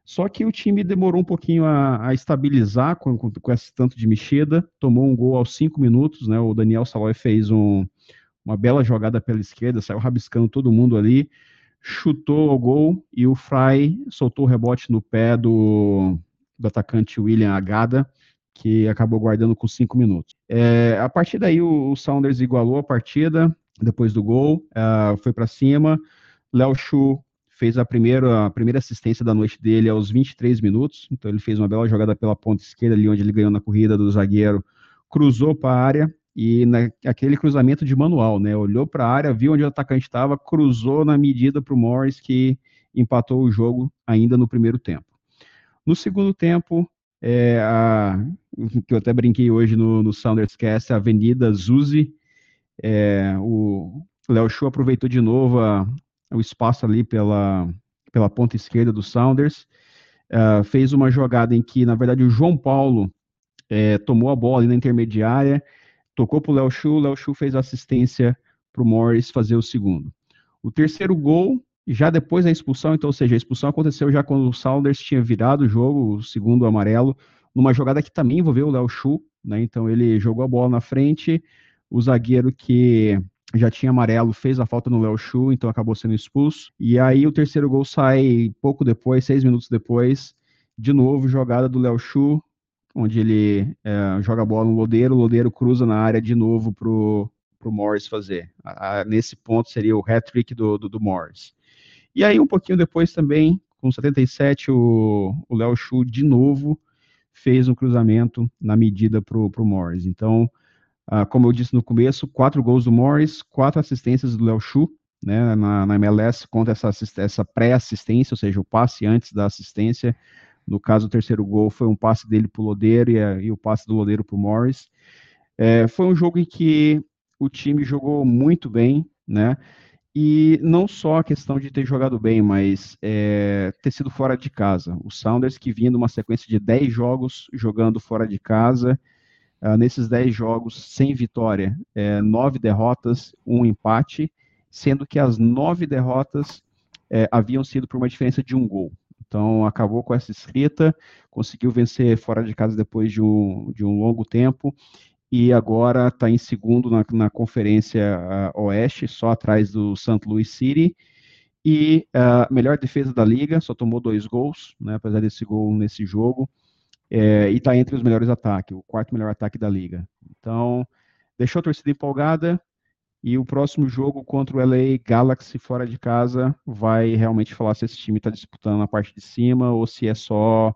Só que o time demorou um pouquinho a, a estabilizar com, com, com, esse tanto de mexida, tomou um gol aos cinco minutos, né? O Daniel Saloy fez um, uma bela jogada pela esquerda, saiu rabiscando todo mundo ali, chutou o gol e o Fry soltou o rebote no pé do, do atacante William Agada, que acabou guardando com cinco minutos. É, a partir daí o, o, igualou a partida depois do gol, uh, foi para cima. Léo Chu fez a primeira, a primeira assistência da noite dele aos 23 minutos, então ele fez uma bela jogada pela ponta esquerda ali, onde ele ganhou na corrida do zagueiro, cruzou para a área, e naquele cruzamento de manual, né, olhou para a área, viu onde o atacante estava, cruzou na medida para o Morris, que empatou o jogo ainda no primeiro tempo. No segundo tempo, é, a, que eu até brinquei hoje no, no Sounders Cast, a Avenida Zuzi, é, o Léo Chu aproveitou de novo a, o espaço ali pela, pela ponta esquerda do Sounders. Uh, fez uma jogada em que, na verdade, o João Paulo é, tomou a bola ali na intermediária, tocou para o Léo Chu, o Léo Chu fez assistência para o Morris fazer o segundo. O terceiro gol, já depois da expulsão, então, ou seja, a expulsão aconteceu já quando o Sounders tinha virado o jogo, o segundo amarelo, numa jogada que também envolveu o Léo Chu, né? Então ele jogou a bola na frente, o zagueiro que já tinha amarelo, fez a falta no Léo Chu, então acabou sendo expulso. E aí o terceiro gol sai pouco depois, seis minutos depois, de novo jogada do Léo Chu, onde ele é, joga a bola no Lodeiro, o Lodeiro cruza na área de novo pro, pro Morris fazer. A, a, nesse ponto seria o hat-trick do, do, do, Morris. E aí um pouquinho depois também, com 77, o Léo Chu de novo fez um cruzamento na medida pro, pro Morris. Então, Uh, como eu disse no começo, quatro gols do Morris, quatro assistências do Léo Chu, né, na, na, MLS, conta essa, essa pré-assistência, ou seja, o passe antes da assistência. No caso, o terceiro gol foi um passe dele para o Lodeiro e, e, o passe do Lodeiro para o Morris. É, foi um jogo em que o time jogou muito bem, né? E não só a questão de ter jogado bem, mas é, ter sido fora de casa. O Sounders que vinha numa sequência de 10 jogos jogando fora de casa, Uh, nesses 10 jogos, sem vitória, é, nove derrotas, um empate, sendo que as nove derrotas é, haviam sido por uma diferença de um gol. Então, acabou com essa escrita, conseguiu vencer fora de casa depois de um, de um longo tempo, e agora está em segundo na, na Conferência uh, Oeste, só atrás do St. Louis City, e a uh, melhor defesa da liga, só tomou dois gols, né, apesar desse gol nesse jogo, é, e está entre os melhores ataques, o quarto melhor ataque da liga. Então, deixou a torcida empolgada e o próximo jogo contra o LA Galaxy fora de casa vai realmente falar se esse time está disputando na parte de cima ou se é só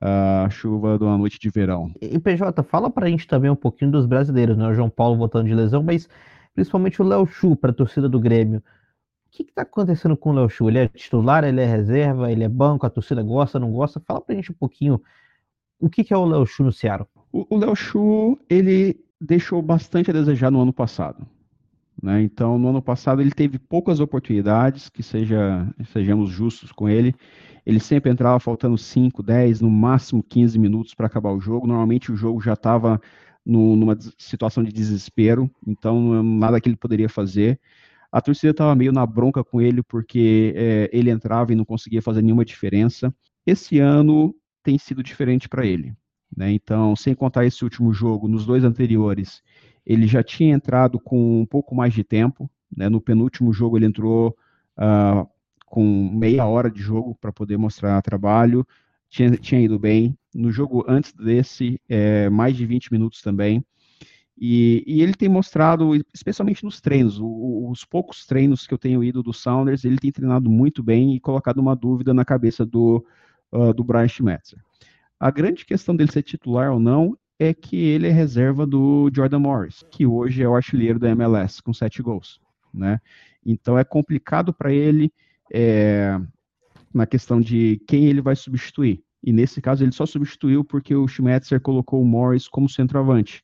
a uh, chuva de uma noite de verão. E PJ, fala para a gente também um pouquinho dos brasileiros, né? O João Paulo voltando de lesão, mas principalmente o Léo Chu para a torcida do Grêmio. O que está acontecendo com o Léo? Ele é titular, ele é reserva, ele é banco, a torcida gosta, não gosta? Fala para a gente um pouquinho o que, que é o Léo Chu no Ceará? O Léo Chu, ele deixou bastante a desejar no ano passado. Né? Então, no ano passado, ele teve poucas oportunidades, que seja, sejamos justos com ele. Ele sempre entrava faltando 5, 10, no máximo 15 minutos para acabar o jogo. Normalmente o jogo já estava numa situação de desespero, então nada que ele poderia fazer. A torcida estava meio na bronca com ele porque é, ele entrava e não conseguia fazer nenhuma diferença. Esse ano tem sido diferente para ele. Né? Então, sem contar esse último jogo, nos dois anteriores, ele já tinha entrado com um pouco mais de tempo. Né? No penúltimo jogo, ele entrou uh, com meia hora de jogo para poder mostrar trabalho. Tinha, tinha, ido bem. No jogo antes desse, é, mais de 20 minutos também. E, e, ele tem mostrado, especialmente nos treinos, o, os poucos treinos que eu tenho ido do Sounders, ele tem treinado muito bem e colocado uma dúvida na cabeça do, uh, do Brian Schmetzer. A grande questão dele ser titular ou não é que ele é reserva do Jordan Morris, que hoje é o artilheiro da MLS, com sete gols. Né? Então é complicado para ele é, na questão de quem ele vai substituir. E nesse caso ele só substituiu porque o Schmetzer colocou o Morris como centroavante.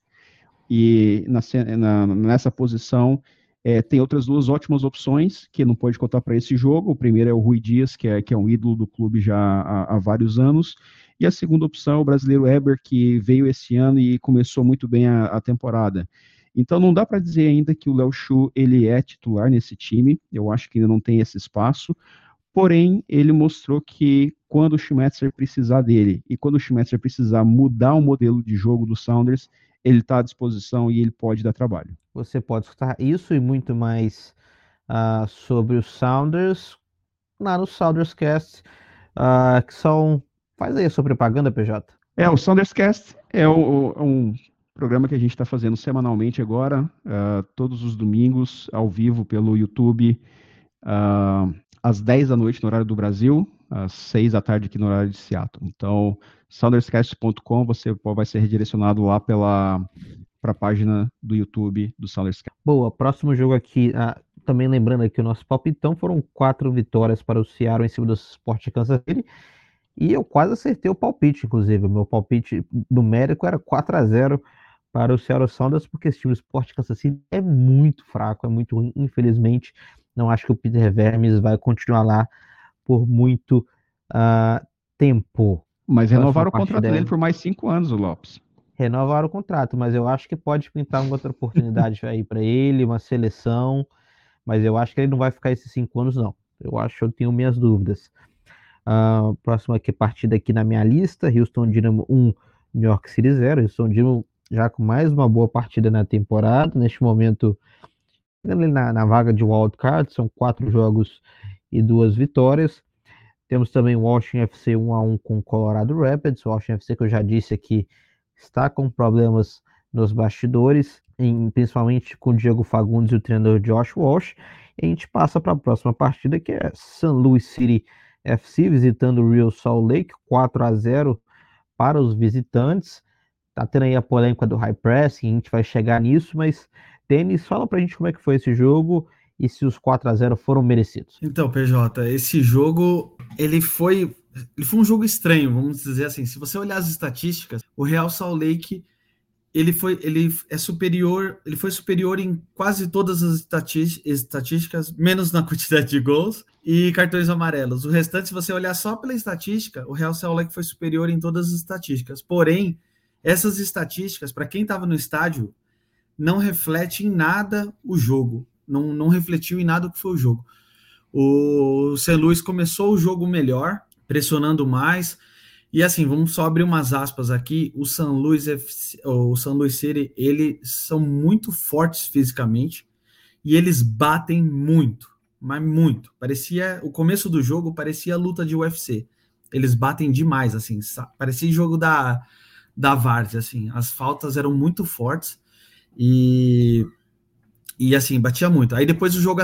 E na, na, nessa posição é, tem outras duas ótimas opções que não pode contar para esse jogo. O primeiro é o Rui Dias, que é, que é um ídolo do clube já há, há vários anos. E a segunda opção é o brasileiro Eber, que veio esse ano e começou muito bem a, a temporada. Então não dá para dizer ainda que o Léo Chu ele é titular nesse time. Eu acho que ainda não tem esse espaço. Porém, ele mostrou que quando o Schmetzer precisar dele e quando o Schmetzer precisar mudar o modelo de jogo do Sounders, ele está à disposição e ele pode dar trabalho. Você pode escutar isso e muito mais uh, sobre os Sounders lá no Sounders Cast, uh, que são Faz aí a sua propaganda, PJ. É, o Saunderscast é o, o, um programa que a gente está fazendo semanalmente agora, uh, todos os domingos, ao vivo pelo YouTube, às 10 da noite no horário do Brasil, às 6 da tarde aqui no horário de Seattle. Então, sounderscast.com, você vai ser redirecionado lá pela para a página do YouTube do Sounderscast. Boa, próximo jogo aqui, ah, também lembrando aqui o nosso palpitão, foram quatro vitórias para o Seattle em cima do Sport Kansas City e eu quase acertei o palpite, inclusive. O meu palpite numérico era 4 a 0 para o Seattle Sounders, porque esse time do Sport Kansas City é muito fraco, é muito ruim. Infelizmente, não acho que o Peter Vermes vai continuar lá por muito uh, tempo. Mas renovaram o contrato dele por mais cinco anos, o Lopes. Renovaram o contrato, mas eu acho que pode pintar uma outra oportunidade aí para ele, uma seleção. Mas eu acho que ele não vai ficar esses cinco anos, não. Eu acho que eu tenho minhas dúvidas. Uh, próxima aqui, partida aqui na minha lista, Houston Dynamo 1, New York City 0. Houston Dynamo já com mais uma boa partida na temporada. Neste momento, na, na vaga de wildcard, são quatro jogos e duas vitórias. Temos também o Washington FC 1 a 1 com Colorado Rapids. O Washington FC que eu já disse aqui está com problemas nos bastidores, em, principalmente com o Diego Fagundes e o treinador Josh Walsh. E a gente passa para a próxima partida que é St. Louis City FC visitando o Real Salt Lake, 4 a 0 para os visitantes. Tá tendo aí a polêmica do high pressing, a gente vai chegar nisso, mas Denis, fala pra gente como é que foi esse jogo e se os 4 a 0 foram merecidos. Então, PJ, esse jogo, ele foi ele foi um jogo estranho, vamos dizer assim. Se você olhar as estatísticas, o Real Salt Lake ele foi ele é superior, ele foi superior em quase todas as estatísticas, menos na quantidade de gols e cartões amarelos. O restante, se você olhar só pela estatística, o Real Salt Lake foi superior em todas as estatísticas. Porém, essas estatísticas, para quem estava no estádio, não reflete em nada o jogo. Não, não refletiu em nada o que foi o jogo. O St. Louis começou o jogo melhor, pressionando mais, e assim, vamos só abrir umas aspas aqui. O San Luis, o San Luis City, eles são muito fortes fisicamente e eles batem muito, mas muito. Parecia o começo do jogo parecia luta de UFC. Eles batem demais, assim, parecia jogo da da Várzea, assim. As faltas eram muito fortes e e assim batia muito. Aí depois o jogo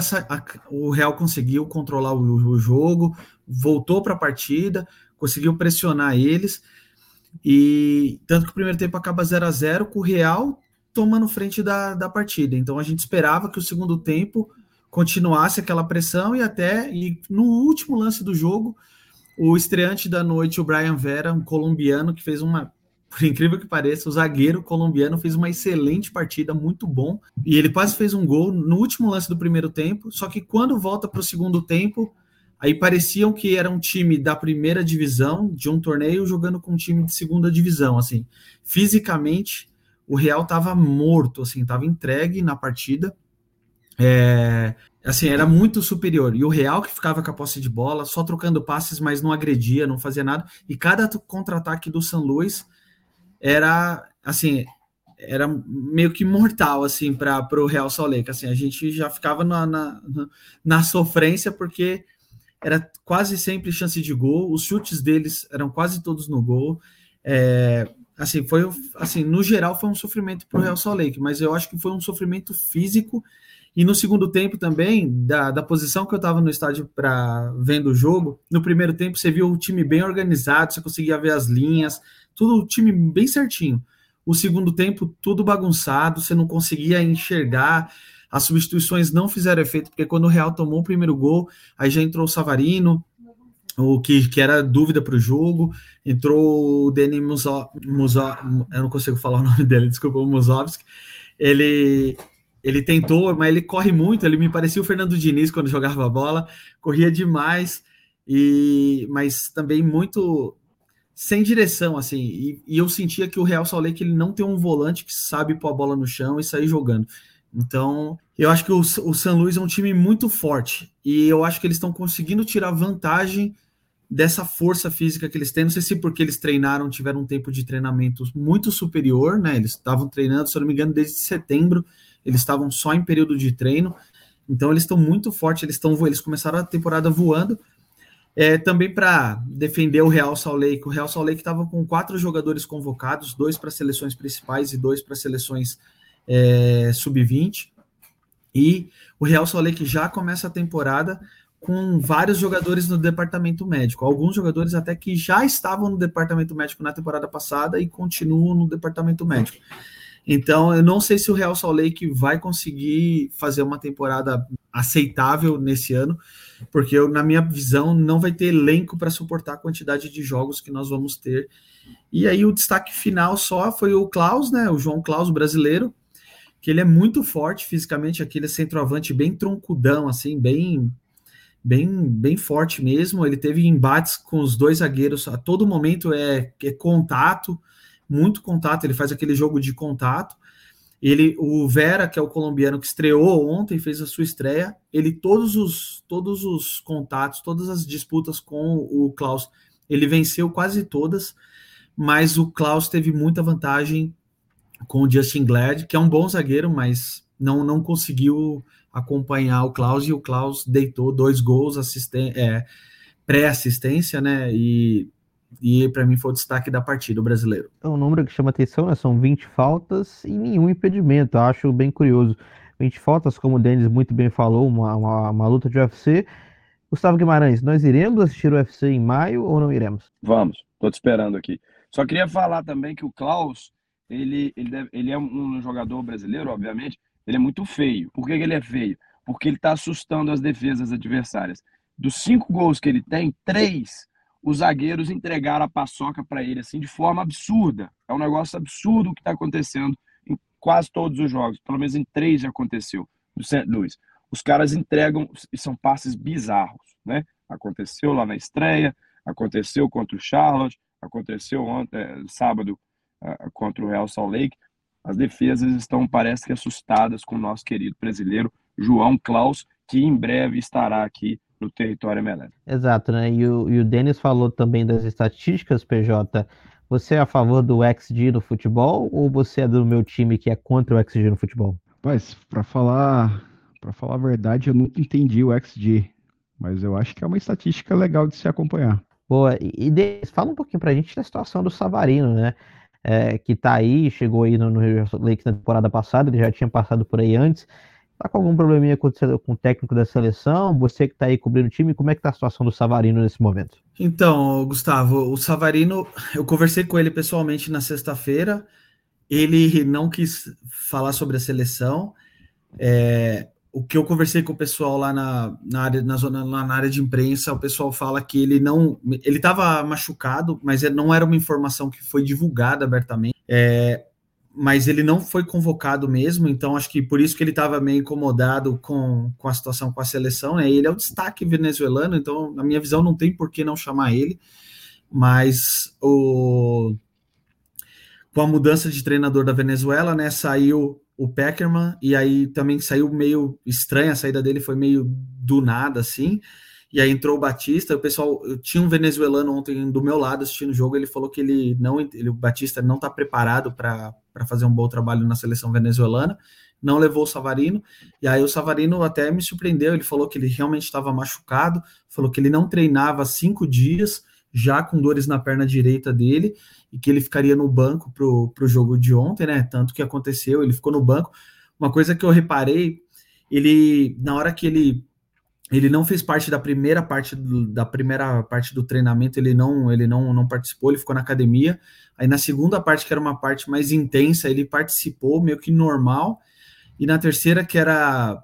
o Real conseguiu controlar o, o jogo, voltou para a partida conseguiu pressionar eles. E tanto que o primeiro tempo acaba 0 a 0 com o Real tomando frente da, da partida. Então a gente esperava que o segundo tempo continuasse aquela pressão e até e no último lance do jogo, o estreante da noite, o Brian Vera, um colombiano que fez uma por incrível que pareça, o zagueiro colombiano fez uma excelente partida, muito bom, e ele quase fez um gol no último lance do primeiro tempo. Só que quando volta para o segundo tempo, aí pareciam que era um time da primeira divisão de um torneio jogando com um time de segunda divisão, assim. Fisicamente, o Real estava morto, assim, estava entregue na partida. É, assim, era muito superior. E o Real que ficava com a posse de bola, só trocando passes, mas não agredia, não fazia nada. E cada contra-ataque do San Luís era, assim, era meio que mortal, assim, para o Real Lake. Assim, a gente já ficava na, na, na sofrência, porque era quase sempre chance de gol. Os chutes deles eram quase todos no gol. É, assim, foi assim, no geral foi um sofrimento para o Real Salt Lake, mas eu acho que foi um sofrimento físico e no segundo tempo também, da, da posição que eu estava no estádio para vendo o jogo, no primeiro tempo você viu o time bem organizado, você conseguia ver as linhas, tudo o time bem certinho. O segundo tempo, tudo bagunçado, você não conseguia enxergar, as substituições não fizeram efeito, porque quando o Real tomou o primeiro gol, aí já entrou o Savarino, o que, que era dúvida para o jogo, entrou o Denis Muzo, Muzo, eu não consigo falar o nome dele, desculpa, o Muzovski, ele ele tentou, mas ele corre muito. Ele me parecia o Fernando Diniz quando jogava a bola, corria demais, e mas também muito sem direção, assim. E, e eu sentia que o Real Salt Lake ele não tem um volante que sabe pôr a bola no chão e sair jogando. Então, eu acho que o, o San Luís é um time muito forte e eu acho que eles estão conseguindo tirar vantagem dessa força física que eles têm. Não sei se porque eles treinaram, tiveram um tempo de treinamento muito superior, né? Eles estavam treinando, se eu não me engano, desde setembro eles estavam só em período de treino, então eles estão muito fortes, eles estão eles começaram a temporada voando. É, também para defender o Real Salt Lake, o Real Salt Lake estava com quatro jogadores convocados, dois para seleções principais e dois para seleções é, sub-20. E o Real Salt Lake já começa a temporada com vários jogadores no departamento médico. Alguns jogadores até que já estavam no departamento médico na temporada passada e continuam no departamento médico. Então, eu não sei se o Real Salt Lake vai conseguir fazer uma temporada aceitável nesse ano, porque eu, na minha visão não vai ter elenco para suportar a quantidade de jogos que nós vamos ter. E aí o destaque final só foi o Klaus, né, o João Klaus brasileiro, que ele é muito forte fisicamente, aquele centroavante bem troncudão assim, bem bem bem forte mesmo. Ele teve embates com os dois zagueiros a todo momento é, é contato muito contato, ele faz aquele jogo de contato. Ele, o Vera, que é o colombiano que estreou ontem, fez a sua estreia. Ele todos os todos os contatos, todas as disputas com o Klaus, ele venceu quase todas, mas o Klaus teve muita vantagem com o Justin Glad, que é um bom zagueiro, mas não não conseguiu acompanhar o Klaus e o Klaus deitou dois gols, assisten é, pré-assistência, né? E e para mim foi o destaque da partida, o brasileiro. É um número que chama atenção, né? São 20 faltas e nenhum impedimento. Acho bem curioso. 20 faltas, como o Denis muito bem falou, uma, uma, uma luta de UFC. Gustavo Guimarães, nós iremos assistir o UFC em maio ou não iremos? Vamos, estou te esperando aqui. Só queria falar também que o Klaus, ele, ele, deve, ele é um jogador brasileiro, obviamente, ele é muito feio. Por que ele é feio? Porque ele está assustando as defesas adversárias. Dos cinco gols que ele tem, três os zagueiros entregaram a paçoca para ele assim de forma absurda. É um negócio absurdo o que está acontecendo em quase todos os jogos. Pelo menos em três já aconteceu do St. Os caras entregam e são passes bizarros, né? Aconteceu lá na estreia, aconteceu contra o Charlotte, aconteceu ontem, é, sábado uh, contra o Real Salt Lake. As defesas estão, parece que, assustadas com o nosso querido brasileiro João Klaus, que em breve estará aqui no território MLS. Exato, né? E o, e o Denis falou também das estatísticas, PJ. Você é a favor do XG no futebol ou você é do meu time que é contra o XG no futebol? Mas para falar, para falar a verdade, eu nunca entendi o XG, mas eu acho que é uma estatística legal de se acompanhar. Boa, e, e Denis, fala um pouquinho pra gente da situação do Savarino, né? É, que tá aí, chegou aí no, no Rio Lake na temporada passada, ele já tinha passado por aí antes. Tá com algum probleminha com, com o técnico da seleção? Você que está aí cobrindo o time, como é que tá a situação do Savarino nesse momento? Então, Gustavo, o Savarino, eu conversei com ele pessoalmente na sexta-feira. Ele não quis falar sobre a seleção. É, o que eu conversei com o pessoal lá na, na área na zona na área de imprensa, o pessoal fala que ele não ele estava machucado, mas não era uma informação que foi divulgada abertamente. É, mas ele não foi convocado mesmo, então acho que por isso que ele estava meio incomodado com, com a situação com a seleção. Né? Ele é o destaque venezuelano, então, na minha visão, não tem por que não chamar ele. Mas o, com a mudança de treinador da Venezuela, né, saiu o Peckerman, e aí também saiu meio estranha, a saída dele foi meio do nada, assim. E aí entrou o Batista, o pessoal, eu tinha um venezuelano ontem do meu lado assistindo o jogo, ele falou que ele não, ele, o Batista não está preparado para fazer um bom trabalho na seleção venezuelana, não levou o Savarino, e aí o Savarino até me surpreendeu, ele falou que ele realmente estava machucado, falou que ele não treinava cinco dias, já com dores na perna direita dele, e que ele ficaria no banco para o jogo de ontem, né? Tanto que aconteceu, ele ficou no banco. Uma coisa que eu reparei, ele, na hora que ele ele não fez parte da primeira parte do, da primeira parte do treinamento, ele não ele não, não participou, ele ficou na academia. Aí na segunda parte, que era uma parte mais intensa, ele participou meio que normal. E na terceira, que era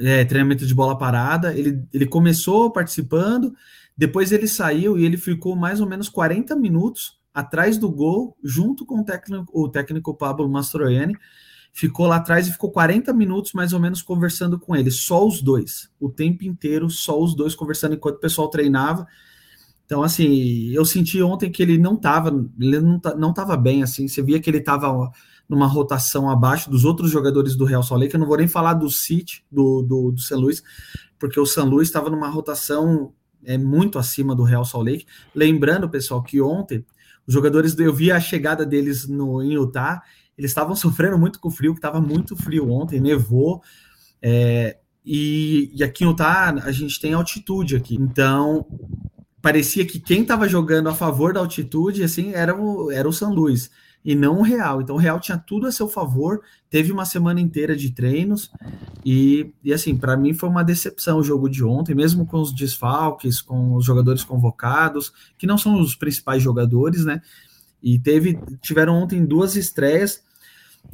é, treinamento de bola parada, ele, ele começou participando, depois ele saiu e ele ficou mais ou menos 40 minutos atrás do gol, junto com o técnico, o técnico Pablo Mastroianni ficou lá atrás e ficou 40 minutos mais ou menos conversando com ele, só os dois, o tempo inteiro, só os dois conversando enquanto o pessoal treinava. Então, assim, eu senti ontem que ele não estava, ele não, não tava bem, assim, você via que ele estava numa rotação abaixo dos outros jogadores do Real Salt Lake, eu não vou nem falar do City, do, do, do San Luis, porque o San Luis estava numa rotação é, muito acima do Real Salt Lake. Lembrando, pessoal, que ontem os jogadores, eu vi a chegada deles no, em Utah, eles estavam sofrendo muito com o frio, que estava muito frio ontem, nevou. É, e, e, aqui em Utah a gente tem altitude aqui. Então parecia que quem estava jogando a favor da altitude assim era o, era o São Luís e não o Real. Então o Real tinha tudo a seu favor, teve uma semana inteira de treinos e, e assim, para mim foi uma decepção o jogo de ontem, mesmo com os desfalques, com os jogadores convocados, que não são os principais jogadores, né? E teve tiveram ontem duas estreias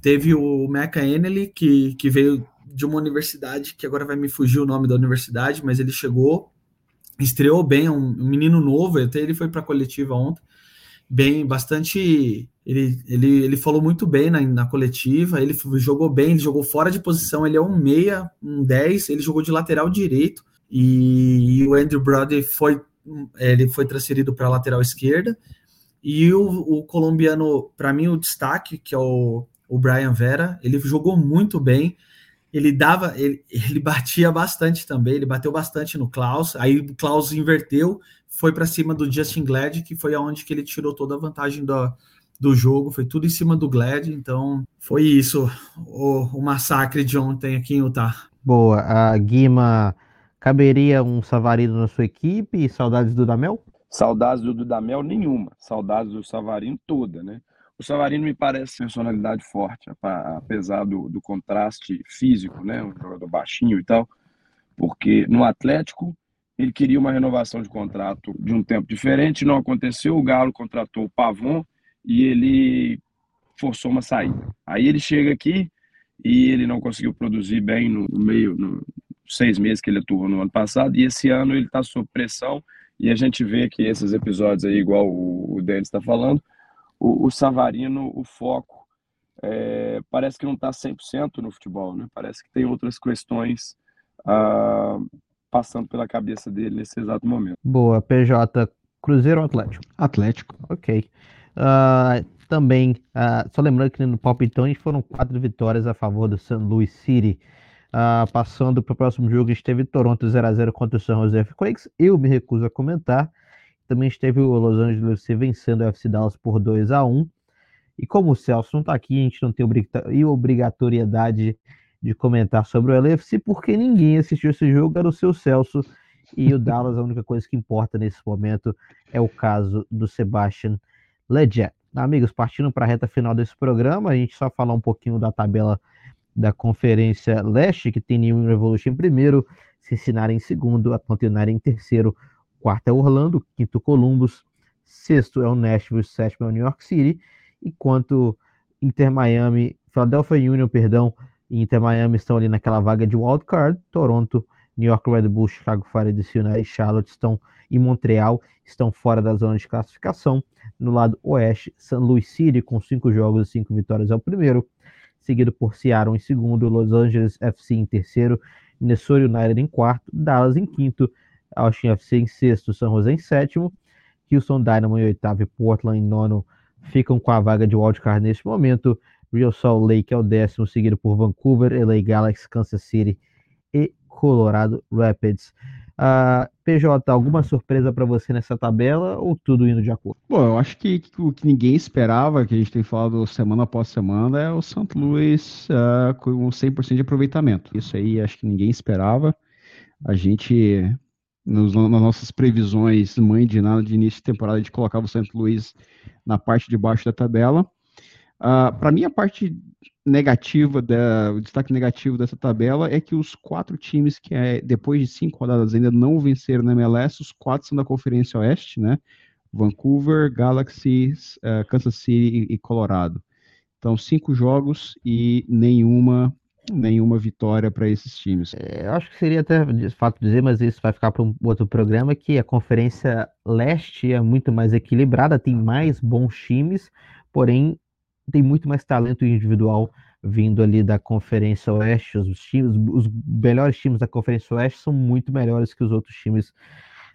Teve o Mecha Enely, que, que veio de uma universidade, que agora vai me fugir o nome da universidade, mas ele chegou, estreou bem, um, um menino novo, até ele foi para a coletiva ontem, bem, bastante. Ele, ele, ele falou muito bem na, na coletiva, ele jogou bem, ele jogou fora de posição, ele é um meia, um 10, ele jogou de lateral direito, e, e o Andrew Brody foi, ele foi transferido para a lateral esquerda, e o, o colombiano, para mim, o destaque, que é o o Brian Vera, ele jogou muito bem, ele dava, ele, ele batia bastante também, ele bateu bastante no Klaus, aí o Klaus inverteu, foi para cima do Justin Glad, que foi aonde que ele tirou toda a vantagem do, do jogo, foi tudo em cima do Glad, então foi isso, o, o massacre de ontem aqui em Utah. Boa, a Guima, caberia um Savarino na sua equipe, saudades do Damel? Saudades do Dudamel nenhuma, saudades do Savarino toda, né? O Savarino me parece personalidade forte, apesar do, do contraste físico, né? Um jogador baixinho e tal, porque no Atlético ele queria uma renovação de contrato de um tempo diferente, não aconteceu. O Galo contratou o Pavon e ele forçou uma saída. Aí ele chega aqui e ele não conseguiu produzir bem no meio, no seis meses que ele atuou no ano passado, e esse ano ele está sob pressão. E a gente vê que esses episódios aí, igual o, o Denis está falando, o, o Savarino, o foco, é, parece que não está 100% no futebol, né? Parece que tem outras questões ah, passando pela cabeça dele nesse exato momento. Boa, PJ, Cruzeiro ou Atlético? Atlético. Ok. Uh, também, uh, só lembrando que no palpitões foram quatro vitórias a favor do St. Louis City. Uh, passando para o próximo jogo, a gente teve Toronto 0x0 contra o San Jose Earthquakes. Eu me recuso a comentar. Também esteve o Los Angeles vencendo o FC Dallas por 2 a 1 E como o Celso não está aqui, a gente não tem obrigatoriedade de comentar sobre o LFC, porque ninguém assistiu esse jogo, era o seu Celso. E o Dallas, a única coisa que importa nesse momento é o caso do Sebastian Leggett. Amigos, partindo para a reta final desse programa, a gente só falar um pouquinho da tabela da Conferência Leste, que tem New Revolution em primeiro, Cincinnati em segundo, Atlanta United em terceiro, quarto é Orlando, quinto Columbus, sexto é o Nashville, sétimo é o New York City, enquanto Inter Miami, Philadelphia Union, perdão, Inter Miami estão ali naquela vaga de wildcard. Toronto, New York Red Bull, Chicago Fire, DC United e Charlotte estão em Montreal, estão fora da zona de classificação. No lado oeste, St. Louis City com cinco jogos e cinco vitórias é o primeiro, seguido por Seattle em segundo, Los Angeles FC em terceiro, Minnesota United em quarto, Dallas em quinto, Austin FC em sexto, San Jose em sétimo, Houston Dynamo em oitavo e Portland em nono ficam com a vaga de wildcard neste momento. Real Salt Lake é o décimo, seguido por Vancouver, LA Galaxy, Kansas City e Colorado Rapids. Uh, PJ, alguma surpresa para você nessa tabela ou tudo indo de acordo? Bom, eu acho que, que, o que ninguém esperava, que a gente tem falado semana após semana, é o St. Louis uh, com 100% de aproveitamento. Isso aí acho que ninguém esperava. A gente, nos, nas nossas previsões, mãe de nada de início de temporada, a gente colocava o St. Louis na parte de baixo da tabela. Uh, ah, para mim, a parte negativa, da, o destaque negativo dessa tabela é que os quatro times que é, depois de cinco rodadas ainda não venceram na MLS, os quatro são da Conferência Oeste, né? Vancouver, Galaxy, uh, Kansas City e Colorado. Então, cinco jogos e nenhuma nenhuma vitória para esses times. É, eu acho que seria até de fato dizer, mas isso vai ficar para um outro programa, que a Conferência Leste é muito mais equilibrada, tem mais bons times, porém tem muito mais talento individual vindo ali da Conferência Oeste. Os times, os melhores times da Conferência Oeste são muito melhores que os outros times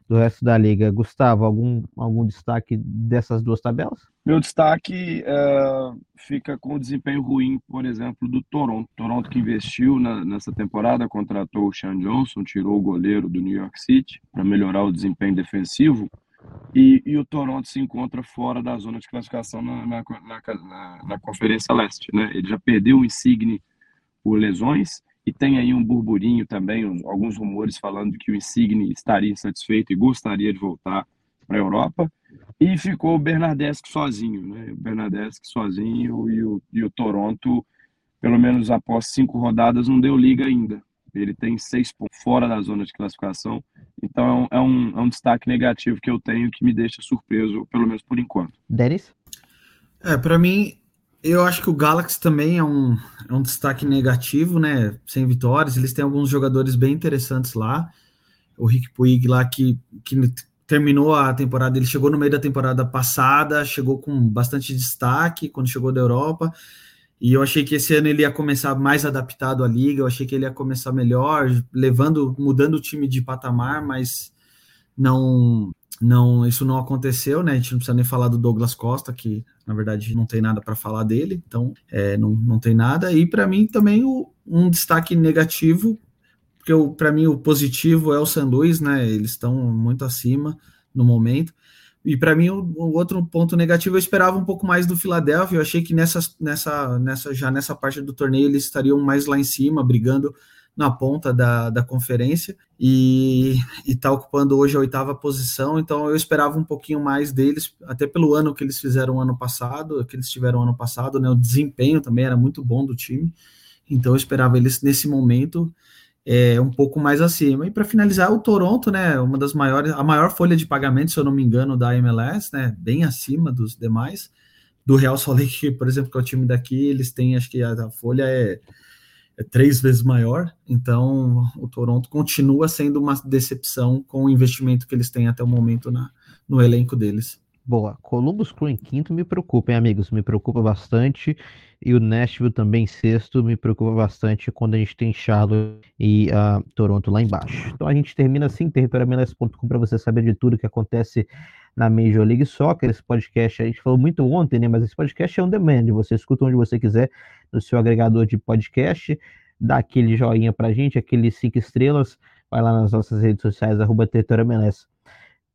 do resto da liga. Gustavo, algum, algum destaque dessas duas tabelas? Meu destaque é, fica com o desempenho ruim, por exemplo, do Toronto. Toronto que investiu na, nessa temporada, contratou o Sean Johnson, tirou o goleiro do New York City para melhorar o desempenho defensivo. E, e, o Toronto se encontra fora da zona de classificação na, na, na, na Conferência Leste. Né? Ele já perdeu o Insigne por lesões e tem aí um burburinho também, um, alguns rumores falando que o Insigne estaria insatisfeito e gostaria de voltar para a Europa. E ficou o Bernardeschi sozinho, né? O Bernardeschi sozinho e o, e o Toronto, pelo menos após cinco rodadas, não deu liga ainda. Ele tem seis pontos fora da zona de classificação. Então é um, é um destaque negativo que eu tenho que me deixa surpreso, pelo menos por enquanto. Denis? É, para mim, eu acho que o Galaxy também é um, é um destaque negativo, né? Sem vitórias. Eles têm alguns jogadores bem interessantes lá. O Rick Puig lá que, que terminou a temporada, ele chegou no meio da temporada passada, chegou com bastante destaque quando chegou da Europa. E eu achei que esse ano ele ia começar mais adaptado à liga, eu achei que ele ia começar melhor, levando, mudando o time de patamar, mas não, não, isso não aconteceu, né? A gente não precisa nem falar do Douglas Costa, que na verdade não tem nada para falar dele, então é, não, não tem nada. E para mim também o, um destaque negativo, porque para mim o positivo é o San Luís, né? Eles estão muito acima no momento. E para mim, o, o, outro ponto negativo, eu esperava um pouco mais do Philadelphia. Eu achei que nessa, nessa, nessa, já nessa parte do torneio eles estariam mais lá em cima, brigando na ponta da, da conferência e está ocupando hoje a oitava posição. Então eu esperava um pouquinho mais deles, até pelo ano que eles fizeram ano passado, que eles tiveram ano passado, né? O desempenho também era muito bom do time. Então eu esperava eles nesse momento é, um pouco mais acima. E para finalizar, o Toronto, né, uma das maiores, a maior folha de pagamento, se eu não me engano, da MLS, né, bem acima dos demais. Do Real Salt Lake, por exemplo, que é o time daqui, eles têm, acho que a, a folha é, é três vezes maior. Então, o Toronto continua sendo uma decepção com o investimento que eles têm até o momento na, no elenco deles. Boa. Columbus Crew em quinto me preocupa, hein, amigos? Me preocupa bastante. E o Nashville também em sexto me preocupa bastante quando a gente tem Charlotte e uh, Toronto lá embaixo. Então a gente termina assim, territorialmelas.com para você saber de tudo que acontece na Major League Soccer. Esse podcast a gente falou muito ontem, né? Mas esse podcast é on demand. Você escuta onde você quiser no seu agregador de podcast. Dá aquele joinha pra gente, aqueles cinco estrelas. Vai lá nas nossas redes sociais, arroba territorialmelas.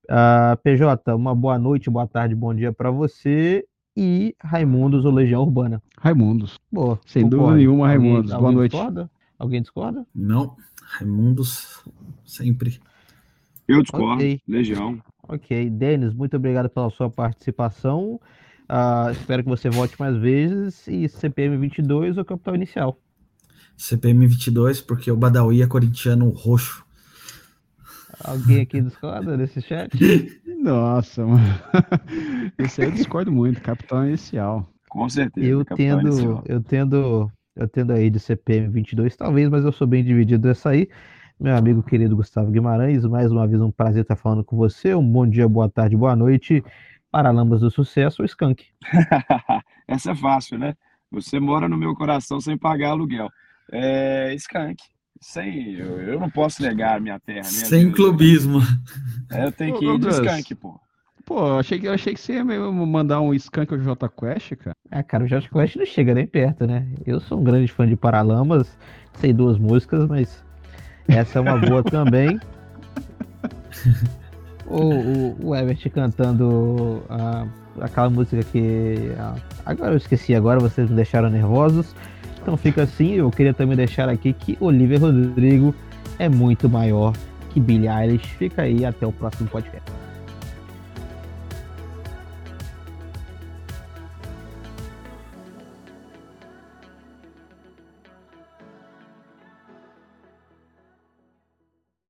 Uh, PJ, uma boa noite, boa tarde, bom dia para você e Raimundos ou Legião Urbana. Raimundos. Boa. Sem concordo. dúvida nenhuma, Raimundos. Alguém, boa alguém noite. Discorda? Alguém discorda? Não. Raimundos, sempre. Eu discordo. Okay. Legião. Ok. Denis, muito obrigado pela sua participação. Uh, espero que você volte mais vezes. E CPM 22 ou capital inicial? CPM 22, porque o Badawi é corintiano roxo. Alguém aqui discorda desse chat? Nossa, mano. Esse aí eu discordo muito, capitão inicial. Com certeza. Eu tendo, inicial. eu tendo Eu tendo aí de CPM 22, talvez, mas eu sou bem dividido dessa aí. Meu amigo querido Gustavo Guimarães, mais uma vez um prazer estar falando com você. Um bom dia, boa tarde, boa noite. Paralamas do Sucesso, o Skank. Essa é fácil, né? Você mora no meu coração sem pagar aluguel. É, Skank. Sem, eu, eu não posso negar a minha terra. Minha sem vida. clubismo. É, eu tenho Ô, que ir de. Skank, pô. Pô, eu achei que, eu achei que você ia me mandar um Skunk ao J Quest, cara. Ah, cara, o Josh Quest não chega nem perto, né? Eu sou um grande fã de Paralamas, sei duas músicas, mas essa é uma boa também. O, o, o Everett cantando ah, aquela música que. ah, agora eu esqueci, agora vocês me deixaram nervosos. Então fica assim, eu queria também deixar aqui que Olivia Rodrigo é muito maior que Billie Eilish. Fica aí, até o próximo podcast.